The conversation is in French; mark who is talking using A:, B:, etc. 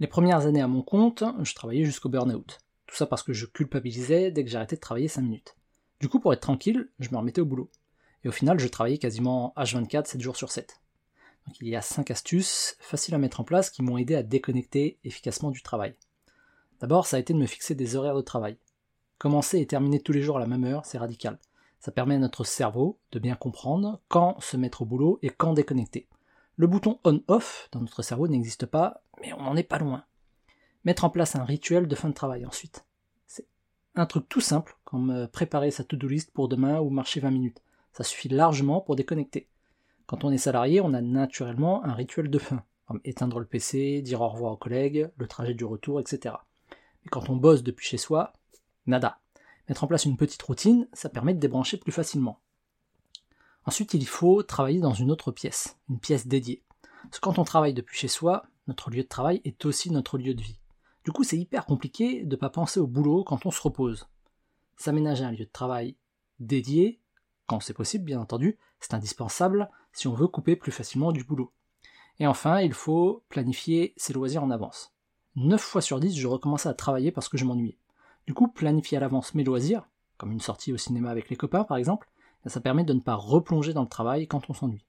A: Les premières années à mon compte, je travaillais jusqu'au burn-out. Tout ça parce que je culpabilisais dès que j'arrêtais de travailler 5 minutes. Du coup, pour être tranquille, je me remettais au boulot. Et au final, je travaillais quasiment H24, 7 jours sur 7. Donc il y a 5 astuces faciles à mettre en place qui m'ont aidé à déconnecter efficacement du travail. D'abord, ça a été de me fixer des horaires de travail. Commencer et terminer tous les jours à la même heure, c'est radical. Ça permet à notre cerveau de bien comprendre quand se mettre au boulot et quand déconnecter. Le bouton on-off dans notre cerveau n'existe pas, mais on n'en est pas loin. Mettre en place un rituel de fin de travail ensuite. C'est un truc tout simple, comme préparer sa to-do list pour demain ou marcher 20 minutes. Ça suffit largement pour déconnecter. Quand on est salarié, on a naturellement un rituel de fin, comme éteindre le PC, dire au revoir aux collègues, le trajet du retour, etc. Mais quand on bosse depuis chez soi, nada. Mettre en place une petite routine, ça permet de débrancher plus facilement. Ensuite, il faut travailler dans une autre pièce, une pièce dédiée. Parce que quand on travaille depuis chez soi, notre lieu de travail est aussi notre lieu de vie. Du coup, c'est hyper compliqué de ne pas penser au boulot quand on se repose. S'aménager un lieu de travail dédié, quand c'est possible bien entendu, c'est indispensable si on veut couper plus facilement du boulot. Et enfin, il faut planifier ses loisirs en avance. 9 fois sur 10, je recommençais à travailler parce que je m'ennuyais. Du coup, planifier à l'avance mes loisirs, comme une sortie au cinéma avec les copains par exemple, ça permet de ne pas replonger dans le travail quand on s'ennuie.